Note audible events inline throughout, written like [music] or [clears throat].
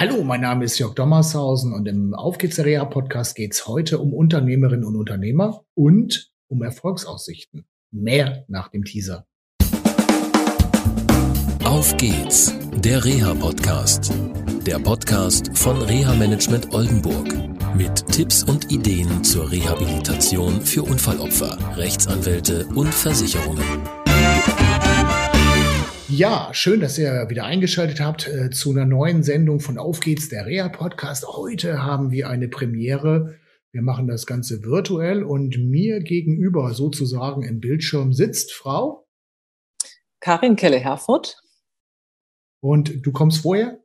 Hallo, mein Name ist Jörg Dommershausen und im Auf geht's Reha Podcast geht's heute um Unternehmerinnen und Unternehmer und um Erfolgsaussichten. Mehr nach dem Teaser. Auf geht's, der Reha Podcast. Der Podcast von Reha Management Oldenburg mit Tipps und Ideen zur Rehabilitation für Unfallopfer, Rechtsanwälte und Versicherungen. Ja, schön, dass ihr wieder eingeschaltet habt äh, zu einer neuen Sendung von Auf geht's, der Reha Podcast. Heute haben wir eine Premiere. Wir machen das Ganze virtuell und mir gegenüber sozusagen im Bildschirm sitzt Frau Karin Kelle-Herford. Und du kommst woher?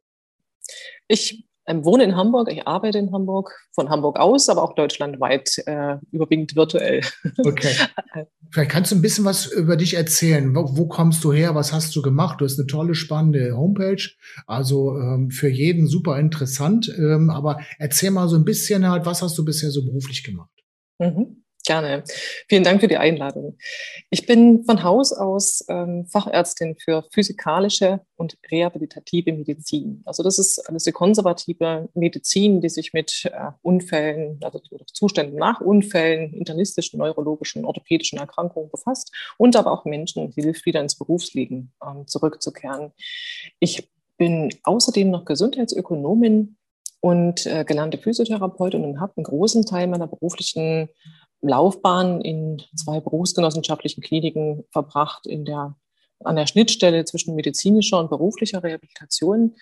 Ich wohne in Hamburg, ich arbeite in Hamburg, von Hamburg aus, aber auch deutschlandweit, äh, überwiegend virtuell. [laughs] Okay. Vielleicht kannst du ein bisschen was über dich erzählen. Wo, wo, kommst du her? Was hast du gemacht? Du hast eine tolle, spannende Homepage. Also ähm, für jeden super interessant. Ähm, aber erzähl mal so ein bisschen halt, was hast du bisher so beruflich gemacht? Mhm. Gerne. Vielen Dank für die Einladung. Ich bin von Haus aus ähm, Fachärztin für physikalische und rehabilitative Medizin. Also das ist eine konservative Medizin, die sich mit äh, Unfällen, also Zuständen nach Unfällen, internistischen, neurologischen, orthopädischen Erkrankungen befasst und aber auch Menschen hilft, wieder ins Berufsleben ähm, zurückzukehren. Ich bin außerdem noch Gesundheitsökonomin und äh, gelernte Physiotherapeutin und habe einen großen Teil meiner beruflichen Laufbahn in zwei berufsgenossenschaftlichen Kliniken verbracht, in der, an der Schnittstelle zwischen medizinischer und beruflicher Rehabilitation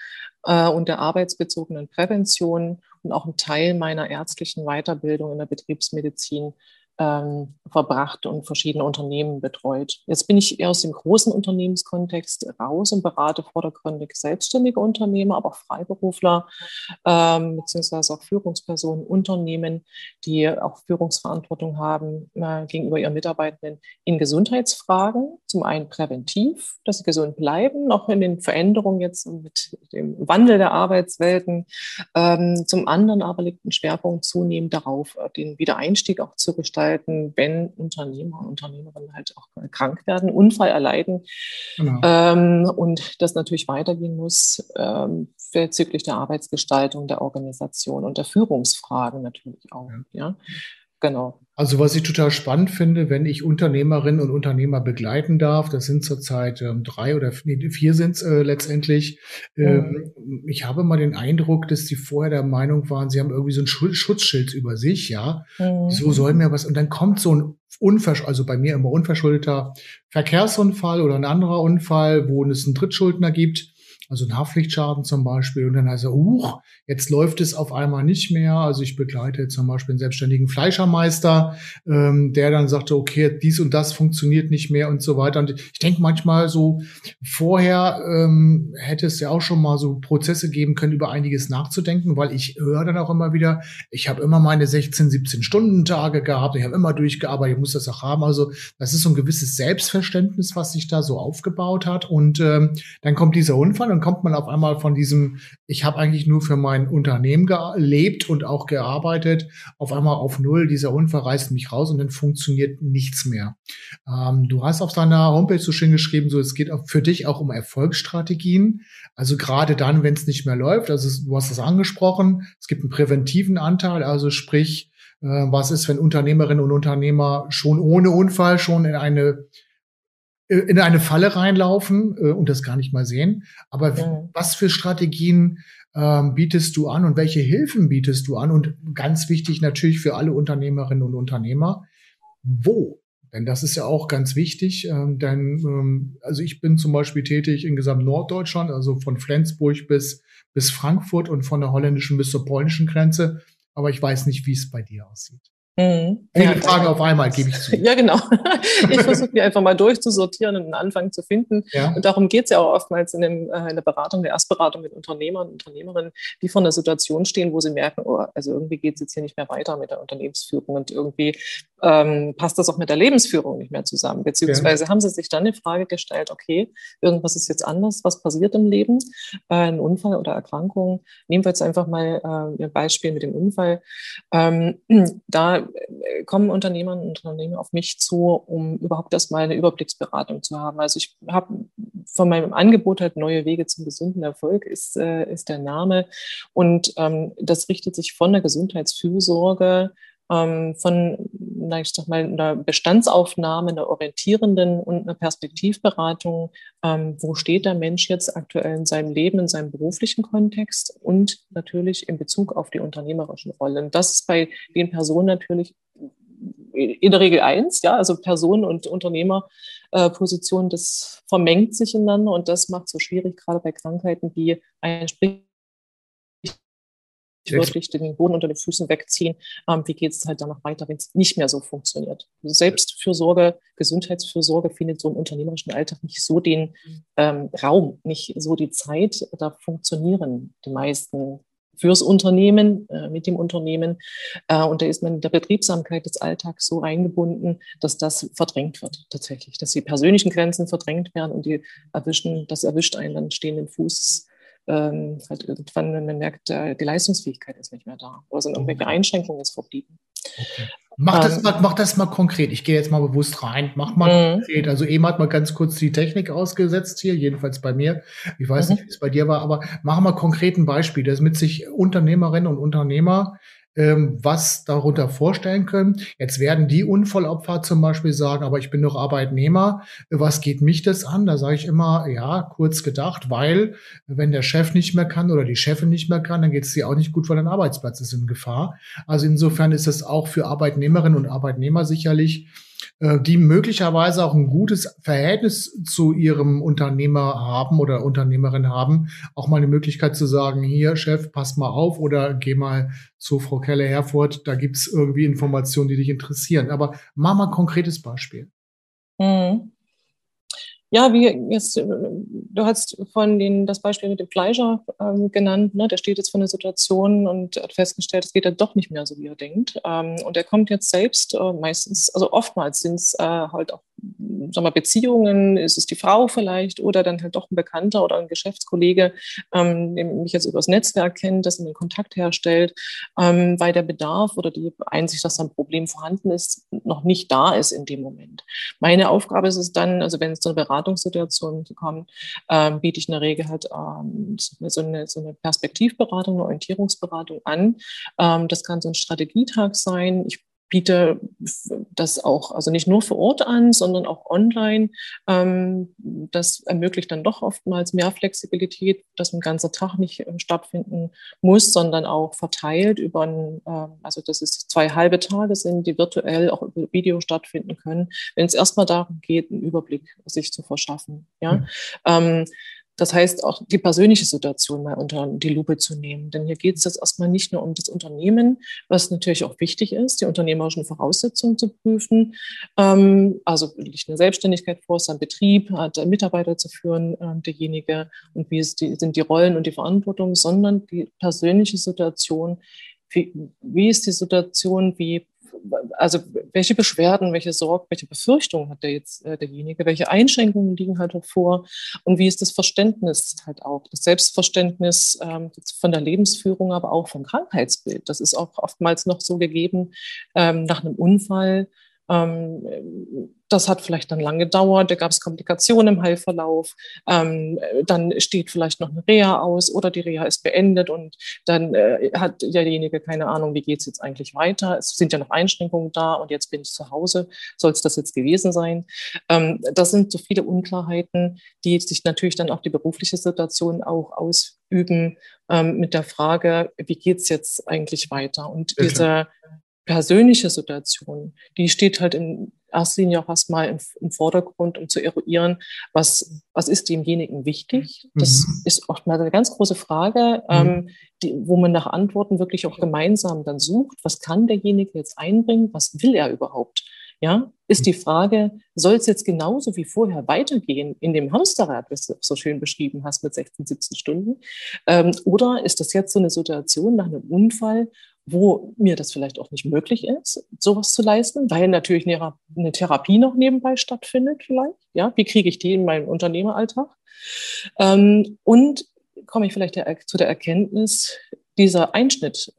äh, und der arbeitsbezogenen Prävention und auch ein Teil meiner ärztlichen Weiterbildung in der Betriebsmedizin ähm, verbracht und verschiedene Unternehmen betreut. Jetzt bin ich eher aus dem großen Unternehmenskontext raus und berate vordergründig selbstständige Unternehmer, aber auch Freiberufler ähm, beziehungsweise auch Führungspersonen, Unternehmen, die auch Führungsverantwortung haben äh, gegenüber ihren Mitarbeitenden in Gesundheitsfragen. Zum einen präventiv, dass sie gesund bleiben, auch in den Veränderungen jetzt mit dem Wandel der Arbeitswelten. Ähm, zum anderen aber liegt ein Schwerpunkt zunehmend darauf, den Wiedereinstieg auch zu gestalten gestalten, wenn Unternehmer und Unternehmerinnen halt auch krank werden, Unfall erleiden genau. ähm, und das natürlich weitergehen muss ähm, bezüglich der Arbeitsgestaltung, der Organisation und der Führungsfragen natürlich auch. Ja. ja. Genau. Also was ich total spannend finde, wenn ich Unternehmerinnen und Unternehmer begleiten darf, das sind zurzeit ähm, drei oder nee, vier sind es äh, letztendlich. Ähm, mhm. Ich habe mal den Eindruck, dass die vorher der Meinung waren, sie haben irgendwie so ein Schutzschild über sich, ja. Mhm. So soll mir was. Und dann kommt so ein unversch also bei mir immer unverschuldeter Verkehrsunfall oder ein anderer Unfall, wo es einen Drittschuldner gibt also ein Haftpflichtschaden zum Beispiel. Und dann heißt er, huch, jetzt läuft es auf einmal nicht mehr. Also ich begleite zum Beispiel einen selbstständigen Fleischermeister, ähm, der dann sagte, okay, dies und das funktioniert nicht mehr und so weiter. Und ich denke manchmal so, vorher ähm, hätte es ja auch schon mal so Prozesse geben können, über einiges nachzudenken, weil ich höre dann auch immer wieder, ich habe immer meine 16, 17 Stunden Tage gehabt, ich habe immer durchgearbeitet, ich muss das auch haben. Also das ist so ein gewisses Selbstverständnis, was sich da so aufgebaut hat. Und ähm, dann kommt dieser Unfall und kommt man auf einmal von diesem, ich habe eigentlich nur für mein Unternehmen gelebt und auch gearbeitet, auf einmal auf null. Dieser Unfall reißt mich raus und dann funktioniert nichts mehr. Ähm, du hast auf deiner Homepage so schön geschrieben, so es geht für dich auch um Erfolgsstrategien. Also gerade dann, wenn es nicht mehr läuft, also du hast es angesprochen, es gibt einen präventiven Anteil, also sprich, äh, was ist, wenn Unternehmerinnen und Unternehmer schon ohne Unfall schon in eine in eine Falle reinlaufen äh, und das gar nicht mal sehen. Aber ja. was für Strategien ähm, bietest du an und welche Hilfen bietest du an? Und ganz wichtig natürlich für alle Unternehmerinnen und Unternehmer, wo? Denn das ist ja auch ganz wichtig. Ähm, denn ähm, also ich bin zum Beispiel tätig in gesamt Norddeutschland, also von Flensburg bis, bis Frankfurt und von der holländischen bis zur polnischen Grenze. Aber ich weiß nicht, wie es bei dir aussieht. Mhm. Viele ja, Fragen auf einmal, gebe ich zu. [laughs] Ja, genau. [laughs] Ich versuche die einfach mal durchzusortieren und einen Anfang zu finden. Ja. Und darum geht es ja auch oftmals in, dem, äh, in, der Beratung, der Erstberatung mit Unternehmern und Unternehmerinnen, die vor einer Situation stehen, wo sie merken, oh, also irgendwie geht es jetzt hier nicht mehr weiter mit der Unternehmensführung und irgendwie ähm, passt das auch mit der Lebensführung nicht mehr zusammen. Beziehungsweise ja. haben sie sich dann eine Frage gestellt, okay, irgendwas ist jetzt anders, was passiert im Leben, äh, ein Unfall oder Erkrankung. Nehmen wir jetzt einfach mal äh, ein Beispiel mit dem Unfall. Ähm, [clears throat] da äh, kommen Unternehmer und Unternehmen auf mich zu, um überhaupt erstmal eine Überblicksberatung zu haben. Also ich habe von meinem Angebot halt neue Wege zum gesunden Erfolg ist, äh, ist der Name. Und ähm, das richtet sich von der Gesundheitsfürsorge ähm, von, ich sag mal, einer Bestandsaufnahme, einer orientierenden und einer Perspektivberatung. Ähm, wo steht der Mensch jetzt aktuell in seinem Leben, in seinem beruflichen Kontext und natürlich in Bezug auf die unternehmerischen Rollen. Das ist bei den Personen natürlich in der Regel eins, ja, also Personen und Unternehmerpositionen, das vermengt sich ineinander und das macht es so schwierig, gerade bei Krankheiten, die ein wirklich den Boden unter den Füßen wegziehen. Ähm, wie geht es halt danach weiter, wenn es nicht mehr so funktioniert? Also Selbstfürsorge, Gesundheitsfürsorge findet so im unternehmerischen Alltag nicht so den ähm, Raum, nicht so die Zeit. Da funktionieren die meisten fürs Unternehmen, äh, mit dem Unternehmen. Äh, und da ist man in der Betriebsamkeit des Alltags so eingebunden, dass das verdrängt wird tatsächlich, dass die persönlichen Grenzen verdrängt werden und die erwischen, das erwischt einen dann stehenden Fuß ähm, halt irgendwann, wenn man merkt, äh, die Leistungsfähigkeit ist nicht mehr da oder sind irgendwelche Einschränkungen ist verblieben. Okay. Mach, das ähm, mal, mach das mal konkret. Ich gehe jetzt mal bewusst rein. Mach mal mhm. konkret. Also eben hat man ganz kurz die Technik ausgesetzt hier, jedenfalls bei mir. Ich weiß mhm. nicht, wie es bei dir war, aber mach mal konkret ein Beispiel, damit sich Unternehmerinnen und Unternehmer ähm, was darunter vorstellen können. Jetzt werden die Unfallopfer zum Beispiel sagen, aber ich bin doch Arbeitnehmer, was geht mich das an? Da sage ich immer, ja, kurz gedacht, weil wenn der Chef nicht mehr kann oder die Chefin nicht mehr kann, dann geht es dir auch nicht gut, weil dein Arbeitsplatz ist in Gefahr. Also insofern ist es auch für Arbeitnehmerinnen und Arbeitnehmer sicherlich die möglicherweise auch ein gutes Verhältnis zu ihrem Unternehmer haben oder Unternehmerin haben, auch mal eine Möglichkeit zu sagen, hier, Chef, pass mal auf oder geh mal zu Frau Keller-Herford, da gibt's irgendwie Informationen, die dich interessieren. Aber mach mal ein konkretes Beispiel. Mhm. Ja, wie jetzt, du hast von den, das Beispiel mit dem Fleischer ähm, genannt, ne? der steht jetzt vor einer Situation und hat festgestellt, es geht ja doch nicht mehr so, wie er denkt. Ähm, und er kommt jetzt selbst, äh, meistens, also oftmals sind es äh, halt auch sagen wir, Beziehungen, ist es die Frau vielleicht oder dann halt doch ein Bekannter oder ein Geschäftskollege, ähm, der mich jetzt übers Netzwerk kennt, das einen Kontakt herstellt, ähm, weil der Bedarf oder die Einsicht, dass ein Problem vorhanden ist, noch nicht da ist in dem Moment. Meine Aufgabe ist es dann, also wenn es zu einer Beratungssituation kommt, ähm, biete ich in der Regel halt ähm, so, eine, so eine Perspektivberatung, eine Orientierungsberatung an. Ähm, das kann so ein Strategietag sein. Ich biete das auch, also nicht nur vor Ort an, sondern auch online. Ähm, das ermöglicht dann doch oftmals mehr Flexibilität, dass ein ganzer Tag nicht äh, stattfinden muss, sondern auch verteilt über ein, ähm, also dass es zwei halbe Tage sind, die virtuell auch über Video stattfinden können, wenn es erstmal darum geht, einen Überblick sich zu verschaffen. Ja. Mhm. Das heißt, auch die persönliche Situation mal unter die Lupe zu nehmen. Denn hier geht es jetzt erstmal nicht nur um das Unternehmen, was natürlich auch wichtig ist, die unternehmerischen Voraussetzungen zu prüfen. Ähm, also liegt eine Selbstständigkeit vor, sein Betrieb, hat Mitarbeiter zu führen, äh, derjenige und wie die, sind die Rollen und die Verantwortung, sondern die persönliche Situation. Wie, wie ist die Situation, wie also welche Beschwerden, welche Sorgen, welche Befürchtungen hat der jetzt äh, derjenige, welche Einschränkungen liegen halt auch vor? Und wie ist das Verständnis halt auch, das Selbstverständnis ähm, von der Lebensführung, aber auch vom Krankheitsbild. Das ist auch oftmals noch so gegeben ähm, nach einem Unfall das hat vielleicht dann lange gedauert, da gab es Komplikationen im Heilverlauf. Ähm, dann steht vielleicht noch eine Reha aus oder die Reha ist beendet und dann äh, hat derjenige keine Ahnung, wie geht es jetzt eigentlich weiter. Es sind ja noch Einschränkungen da und jetzt bin ich zu Hause. Soll es das jetzt gewesen sein? Ähm, das sind so viele Unklarheiten, die sich natürlich dann auf die berufliche Situation auch ausüben ähm, mit der Frage, wie geht es jetzt eigentlich weiter? Und ja, diese persönliche Situation, die steht halt in erster Linie auch erstmal im, im Vordergrund, um zu eruieren, was, was ist demjenigen wichtig. Das mhm. ist oftmals eine ganz große Frage, mhm. ähm, die, wo man nach Antworten wirklich auch gemeinsam dann sucht. Was kann derjenige jetzt einbringen? Was will er überhaupt? Ja, ist die Frage, soll es jetzt genauso wie vorher weitergehen in dem Hamsterrad, was du so schön beschrieben hast mit 16, 17 Stunden? Ähm, oder ist das jetzt so eine Situation nach einem Unfall, wo mir das vielleicht auch nicht möglich ist, sowas zu leisten, weil natürlich eine Therapie noch nebenbei stattfindet vielleicht. Ja, wie kriege ich die in meinen Unternehmeralltag? Ähm, und komme ich vielleicht zu der Erkenntnis, dieser Einschnitt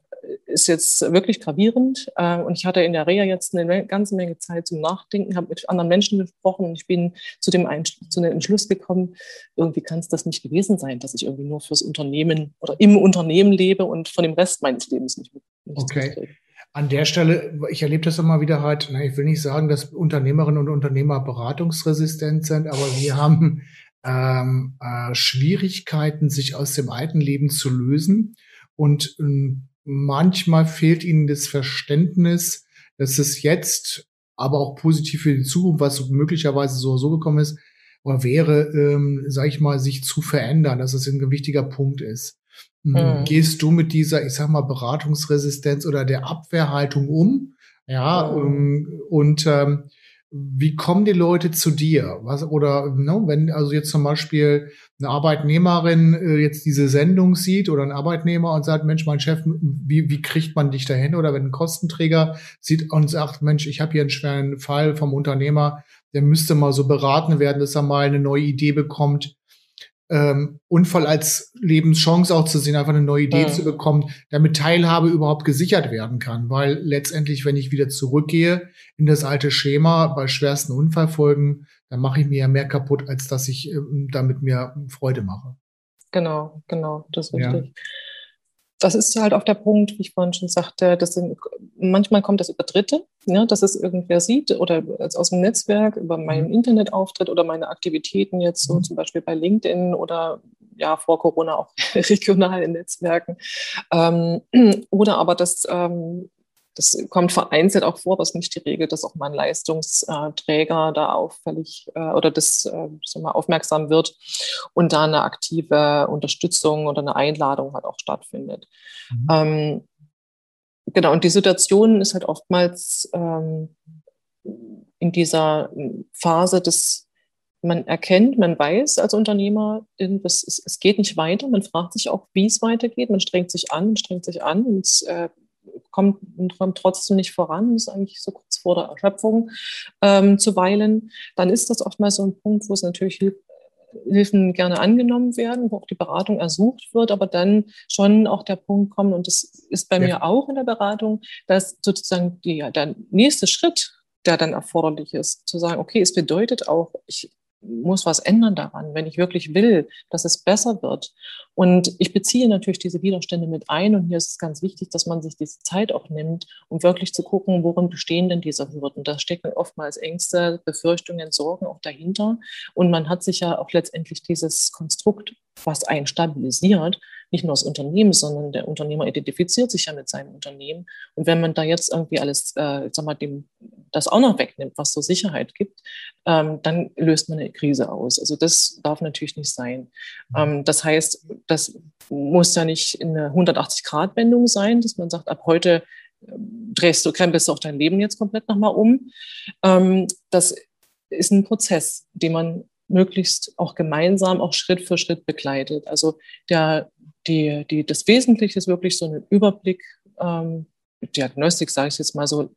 ist jetzt wirklich gravierend. Äh, und ich hatte in der Reha jetzt eine ganze Menge Zeit zum Nachdenken, habe mit anderen Menschen gesprochen und ich bin zu dem, zu dem Entschluss gekommen, irgendwie kann es das nicht gewesen sein, dass ich irgendwie nur fürs Unternehmen oder im Unternehmen lebe und von dem Rest meines Lebens nicht, nicht Okay. An der Stelle, ich erlebe das immer wieder halt, na, ich will nicht sagen, dass Unternehmerinnen und Unternehmer beratungsresistent sind, aber wir haben ähm, äh, Schwierigkeiten, sich aus dem alten Leben zu lösen. Und ähm, manchmal fehlt ihnen das Verständnis, dass es jetzt, aber auch positiv für die Zukunft, was möglicherweise so so gekommen ist, oder wäre, ähm, sag ich mal, sich zu verändern, dass es ein wichtiger Punkt ist. Mhm. Gehst du mit dieser, ich sag mal, Beratungsresistenz oder der Abwehrhaltung um? Ja, mhm. und ähm, wie kommen die Leute zu dir? Was, oder ne, wenn also jetzt zum Beispiel eine Arbeitnehmerin äh, jetzt diese Sendung sieht oder ein Arbeitnehmer und sagt, Mensch, mein Chef, wie, wie kriegt man dich dahin? Oder wenn ein Kostenträger sieht und sagt, Mensch, ich habe hier einen schweren Fall vom Unternehmer, der müsste mal so beraten werden, dass er mal eine neue Idee bekommt ähm, Unfall als Lebenschance auch zu sehen, einfach eine neue Idee mhm. zu bekommen, damit Teilhabe überhaupt gesichert werden kann. Weil letztendlich, wenn ich wieder zurückgehe in das alte Schema bei schwersten Unfallfolgen, dann mache ich mir ja mehr kaputt, als dass ich ähm, damit mir Freude mache. Genau, genau, das ist richtig. Ja das ist halt auch der Punkt, wie ich vorhin schon sagte, das sind, manchmal kommt das über Dritte, ne, dass es irgendwer sieht oder aus dem Netzwerk, über meinen mhm. Internetauftritt oder meine Aktivitäten jetzt so mhm. zum Beispiel bei LinkedIn oder ja vor Corona auch [laughs] regional in Netzwerken. Ähm, [clears throat] oder aber das ähm, das kommt vereinzelt auch vor, ist nicht die Regel, dass auch mal ein Leistungsträger da auffällig äh, oder das äh, mal, aufmerksam wird und da eine aktive Unterstützung oder eine Einladung halt auch stattfindet. Mhm. Genau, und die Situation ist halt oftmals ähm, in dieser Phase des man erkennt, man weiß als Unternehmer, es, es, geht nicht weiter. Man fragt sich auch, wie es weitergeht. Man strengt sich an, strengt sich an und äh, kommt, kommt trotzdem nicht voran, ist eigentlich so kurz vor der Erschöpfung ähm, zuweilen, dann ist das oftmals so ein Punkt, wo es natürlich Hilf Hilfen gerne angenommen werden, wo auch die Beratung ersucht wird, aber dann schon auch der Punkt kommt, und das ist bei ja. mir auch in der Beratung, dass sozusagen die, der nächste Schritt, der dann erforderlich ist, zu sagen, okay, es bedeutet auch, ich muss was ändern daran, wenn ich wirklich will, dass es besser wird. Und ich beziehe natürlich diese Widerstände mit ein. Und hier ist es ganz wichtig, dass man sich diese Zeit auch nimmt, um wirklich zu gucken, worin bestehen denn diese Hürden. Da stecken oftmals Ängste, Befürchtungen, Sorgen auch dahinter. Und man hat sich ja auch letztendlich dieses Konstrukt, was einen stabilisiert, nicht nur das Unternehmen, sondern der Unternehmer identifiziert sich ja mit seinem Unternehmen. Und wenn man da jetzt irgendwie alles, äh, sag mal, dem, das auch noch wegnimmt, was so Sicherheit gibt, ähm, dann löst man eine Krise aus. Also das darf natürlich nicht sein. Ähm, das heißt, das muss ja nicht eine 180-Grad-Wendung sein, dass man sagt, ab heute ähm, drehst du, krempelst du auch dein Leben jetzt komplett nochmal um. Ähm, das ist ein Prozess, den man möglichst auch gemeinsam, auch Schritt für Schritt begleitet. Also der die, die, das Wesentliche ist wirklich so einen Überblick, ähm, Diagnostik, sage ich jetzt mal so äh,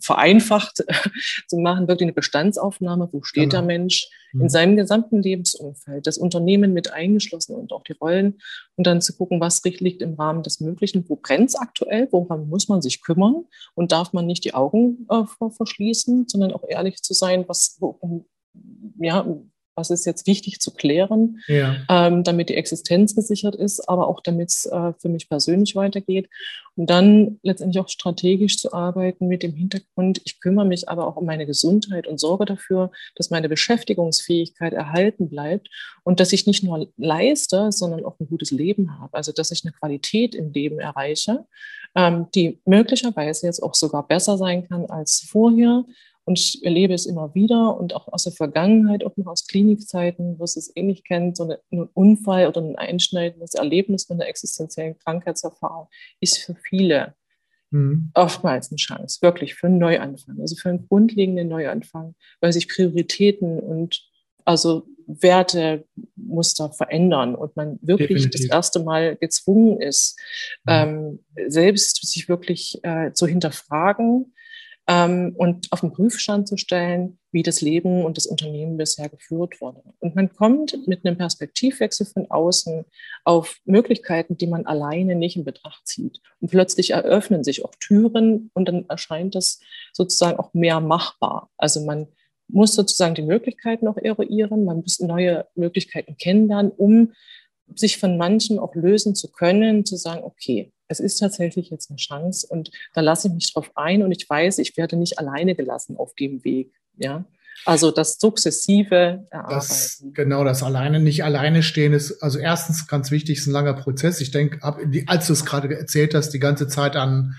vereinfacht [laughs] zu machen, wirklich eine Bestandsaufnahme, wo steht genau. der Mensch mhm. in seinem gesamten Lebensumfeld, das Unternehmen mit eingeschlossen und auch die Rollen und dann zu gucken, was liegt im Rahmen des Möglichen, wo brennt es aktuell, woran muss man sich kümmern und darf man nicht die Augen äh, verschließen, sondern auch ehrlich zu sein, was, wo, ja, was ist jetzt wichtig zu klären, ja. ähm, damit die Existenz gesichert ist, aber auch damit es äh, für mich persönlich weitergeht. Und dann letztendlich auch strategisch zu arbeiten mit dem Hintergrund, ich kümmere mich aber auch um meine Gesundheit und sorge dafür, dass meine Beschäftigungsfähigkeit erhalten bleibt und dass ich nicht nur leiste, sondern auch ein gutes Leben habe. Also dass ich eine Qualität im Leben erreiche, ähm, die möglicherweise jetzt auch sogar besser sein kann als vorher und ich erlebe es immer wieder und auch aus der Vergangenheit, auch noch aus Klinikzeiten, wo es es ähnlich kennt, so ein Unfall oder ein einschneidendes Erlebnis mit einer existenziellen Krankheitserfahrung ist für viele mhm. oftmals eine Chance, wirklich für einen Neuanfang, also für einen grundlegenden Neuanfang, weil sich Prioritäten und also Wertemuster verändern und man wirklich Definitiv. das erste Mal gezwungen ist, mhm. ähm, selbst sich wirklich äh, zu hinterfragen, ähm, und auf den Prüfstand zu stellen, wie das Leben und das Unternehmen bisher geführt wurde. Und man kommt mit einem Perspektivwechsel von außen auf Möglichkeiten, die man alleine nicht in Betracht zieht. Und plötzlich eröffnen sich auch Türen und dann erscheint das sozusagen auch mehr machbar. Also man muss sozusagen die Möglichkeiten auch eruieren, man muss neue Möglichkeiten kennenlernen, um sich von manchen auch lösen zu können, zu sagen, okay, es ist tatsächlich jetzt eine Chance und da lasse ich mich drauf ein und ich weiß, ich werde nicht alleine gelassen auf dem Weg. Ja, also das sukzessive Erarbeiten. Das, genau, das alleine nicht alleine stehen ist, also erstens ganz wichtig, ist ein langer Prozess. Ich denke, als du es gerade erzählt hast, die ganze Zeit an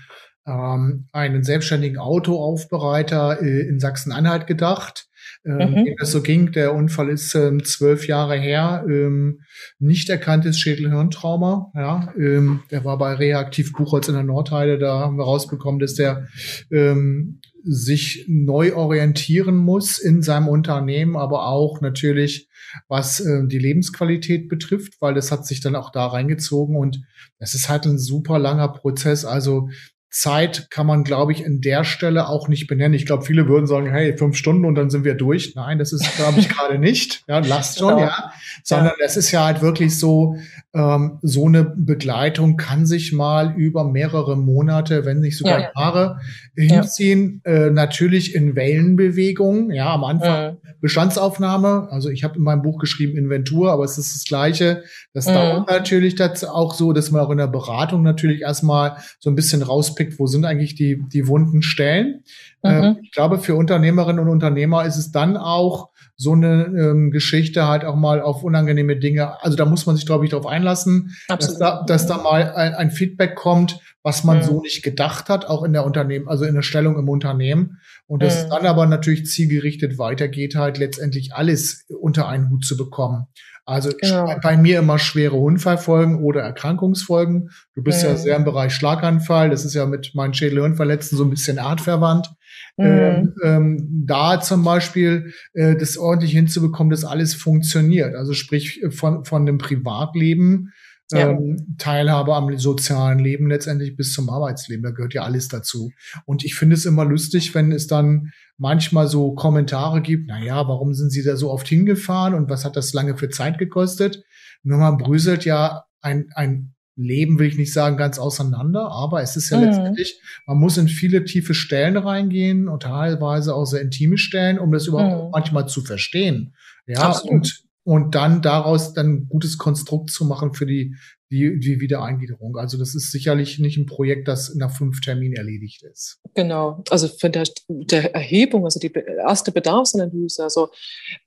ähm, einen selbstständigen Autoaufbereiter äh, in Sachsen-Anhalt gedacht ähm, mhm. das so ging. Der Unfall ist ähm, zwölf Jahre her. Ähm, nicht erkanntes Schädelhirntrauma. Ja, ähm, der war bei Reaktiv Buchholz in der Nordheide. Da haben wir rausbekommen, dass der ähm, sich neu orientieren muss in seinem Unternehmen, aber auch natürlich was äh, die Lebensqualität betrifft, weil das hat sich dann auch da reingezogen und das ist halt ein super langer Prozess. Also Zeit kann man, glaube ich, in der Stelle auch nicht benennen. Ich glaube, viele würden sagen, hey, fünf Stunden und dann sind wir durch. Nein, das ist, glaube ich, [laughs] gerade nicht. Ja, lasst schon, genau. ja. Sondern es ja. ist ja halt wirklich so, ähm, so eine Begleitung kann sich mal über mehrere Monate, wenn nicht sogar ja. Jahre hinziehen. Äh, natürlich in Wellenbewegung. Ja, am Anfang Bestandsaufnahme. Also ich habe in meinem Buch geschrieben Inventur, aber es ist das Gleiche. Das dauert natürlich dazu auch so, dass man auch in der Beratung natürlich erstmal so ein bisschen raus rauspickt, wo sind eigentlich die, die wunden Stellen. Mhm. Äh, ich glaube, für Unternehmerinnen und Unternehmer ist es dann auch so eine ähm, Geschichte halt auch mal auf unangenehme Dinge. Also da muss man sich, glaube ich, darauf einlassen, dass da, dass da mal ein, ein Feedback kommt, was man mhm. so nicht gedacht hat, auch in der Unternehmen, also in der Stellung im Unternehmen. Und das mhm. dann aber natürlich zielgerichtet weitergeht, halt letztendlich alles unter einen Hut zu bekommen. Also genau. bei mir immer schwere Unfallfolgen oder Erkrankungsfolgen. Du bist mhm. ja sehr im Bereich Schlaganfall. Das ist ja mit meinen Schädelhirnverletzten so ein bisschen artverwandt. Mhm. Ähm, ähm, da zum Beispiel äh, das ordentlich hinzubekommen, dass alles funktioniert. Also sprich von, von dem Privatleben ja. ähm, Teilhabe am sozialen Leben letztendlich bis zum Arbeitsleben. Da gehört ja alles dazu. Und ich finde es immer lustig, wenn es dann manchmal so Kommentare gibt, na ja, warum sind Sie da so oft hingefahren und was hat das lange für Zeit gekostet? Nur man bröselt ja ein, ein Leben will ich nicht sagen ganz auseinander, aber es ist ja mhm. letztendlich, man muss in viele tiefe Stellen reingehen und teilweise auch sehr intime Stellen, um das überhaupt mhm. manchmal zu verstehen. Ja, Absolut. und und dann daraus dann ein gutes Konstrukt zu machen für die, die, die Wiedereingliederung. Also das ist sicherlich nicht ein Projekt, das nach fünf Terminen erledigt ist. Genau, also von der, der Erhebung, also die erste Bedarfsanalyse, also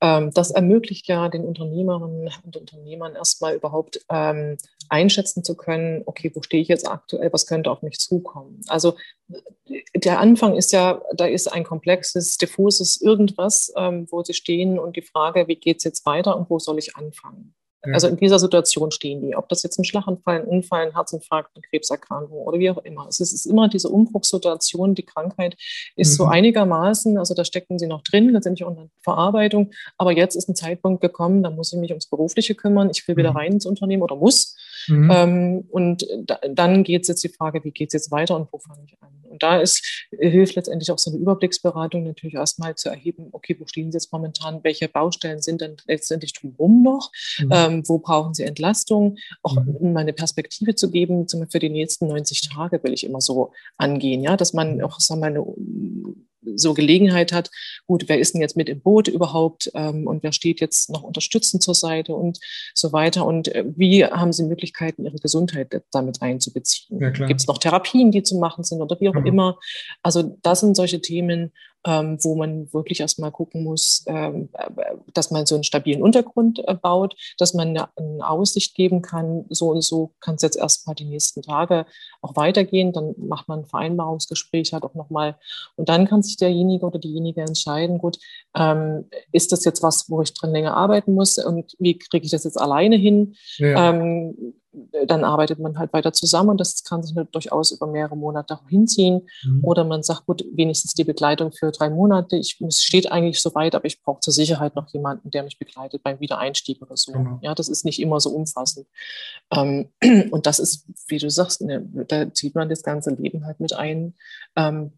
ähm, das ermöglicht ja den Unternehmerinnen und Unternehmern erstmal überhaupt ähm, einschätzen zu können, okay, wo stehe ich jetzt aktuell, was könnte auf mich zukommen. Also der Anfang ist ja, da ist ein komplexes, diffuses irgendwas, ähm, wo sie stehen und die Frage, wie geht es jetzt weiter und wo soll ich anfangen? Ja. Also in dieser Situation stehen die, ob das jetzt ein Schlaganfall, ein Unfall, ein Herzinfarkt, eine Krebserkrankung oder wie auch immer. Es ist immer diese Umbruchssituation, die Krankheit ist mhm. so einigermaßen, also da stecken sie noch drin, letztendlich auch in der Verarbeitung. Aber jetzt ist ein Zeitpunkt gekommen, da muss ich mich ums Berufliche kümmern. Ich will wieder mhm. rein ins Unternehmen oder muss. Mhm. Ähm, und da, dann geht es jetzt die Frage, wie geht es jetzt weiter und wo fange ich an? Und da ist, hilft letztendlich auch so eine Überblicksberatung natürlich erstmal zu erheben, okay, wo stehen Sie jetzt momentan, welche Baustellen sind denn letztendlich drumherum noch, mhm. ähm, wo brauchen Sie Entlastung, auch mhm. um eine Perspektive zu geben, zum Beispiel für die nächsten 90 Tage will ich immer so angehen, ja, dass man mhm. auch, sagen wir mal, eine so Gelegenheit hat, gut, wer ist denn jetzt mit im Boot überhaupt ähm, und wer steht jetzt noch unterstützend zur Seite und so weiter und äh, wie haben Sie Möglichkeiten, Ihre Gesundheit damit einzubeziehen? Ja, Gibt es noch Therapien, die zu machen sind oder wie auch mhm. immer? Also das sind solche Themen, ähm, wo man wirklich erstmal gucken muss, ähm, dass man so einen stabilen Untergrund äh, baut, dass man eine, eine, Aussicht geben kann, so und so kann es jetzt erstmal die nächsten Tage auch weitergehen. Dann macht man ein Vereinbarungsgespräch halt auch nochmal und dann kann sich derjenige oder diejenige entscheiden, gut, ähm, ist das jetzt was, wo ich drin länger arbeiten muss und wie kriege ich das jetzt alleine hin? Ja. Dann arbeitet man halt weiter zusammen und das kann sich durchaus über mehrere Monate auch hinziehen. Mhm. Oder man sagt, gut, wenigstens die Begleitung für drei Monate. Ich, es steht eigentlich so weit, aber ich brauche zur Sicherheit noch jemanden, der mich begleitet beim Wiedereinstieg oder so. Genau. Ja, das ist nicht immer so umfassend. Ähm, [clears throat] und das ist, wie du sagst, ne, da zieht man das ganze Leben halt mit ein. Ähm,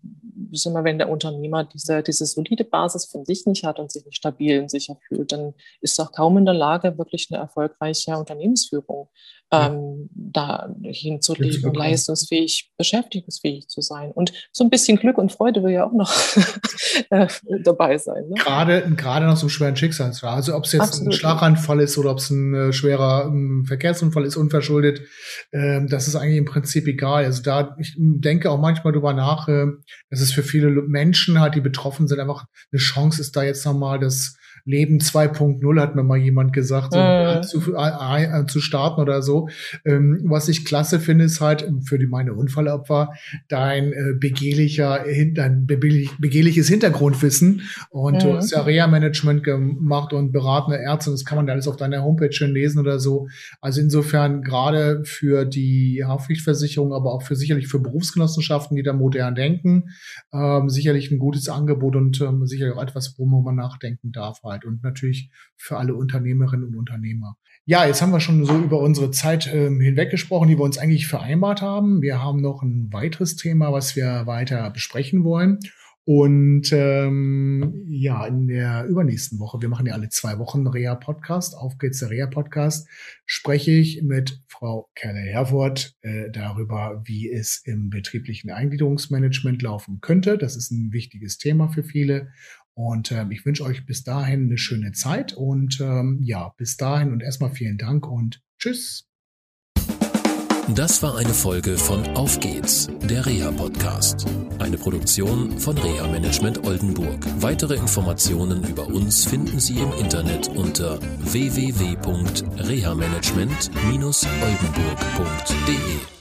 wenn der Unternehmer diese, diese solide Basis von sich nicht hat und sich nicht stabil und sicher fühlt, dann ist er kaum in der Lage, wirklich eine erfolgreiche Unternehmensführung ähm, da hinzulegen, leistungsfähig, beschäftigungsfähig zu sein. Und so ein bisschen Glück und Freude will ja auch noch [laughs] äh, dabei sein. Ne? Gerade, gerade nach so einem schweren Schicksalsschlag. Also ob es jetzt Absolut. ein Schlaganfall ist oder ob es ein äh, schwerer um, Verkehrsunfall ist, unverschuldet, äh, das ist eigentlich im Prinzip egal. Also da, ich denke auch manchmal drüber nach, äh, dass es für viele Menschen halt, die betroffen sind, einfach eine Chance ist, da jetzt nochmal das Leben 2.0 hat mir mal jemand gesagt, so, äh. zu, äh, äh, zu starten oder so. Ähm, was ich klasse finde, ist halt für die meine Unfallopfer dein äh, begehrlicher, dein begehrliches Hintergrundwissen. Und mhm. du hast ja Reha-Management gemacht und beratende Ärzte. Das kann man da alles auf deiner Homepage schon lesen oder so. Also insofern gerade für die Haftpflichtversicherung, aber auch für sicherlich für Berufsgenossenschaften, die da modern denken, ähm, sicherlich ein gutes Angebot und ähm, sicherlich auch etwas, wo man nachdenken darf. Halt. Arbeit und natürlich für alle Unternehmerinnen und Unternehmer. Ja, jetzt haben wir schon so über unsere Zeit ähm, hinweg gesprochen, die wir uns eigentlich vereinbart haben. Wir haben noch ein weiteres Thema, was wir weiter besprechen wollen. Und ähm, ja, in der übernächsten Woche, wir machen ja alle zwei Wochen Reha-Podcast, auf geht's der Reha-Podcast, spreche ich mit Frau Kerle-Herford äh, darüber, wie es im betrieblichen Eingliederungsmanagement laufen könnte. Das ist ein wichtiges Thema für viele. Und ähm, ich wünsche euch bis dahin eine schöne Zeit und ähm, ja, bis dahin und erstmal vielen Dank und tschüss. Das war eine Folge von Auf geht's, der Reha-Podcast. Eine Produktion von Reha Management Oldenburg. Weitere Informationen über uns finden Sie im Internet unter www.rehamanagement-oldenburg.de.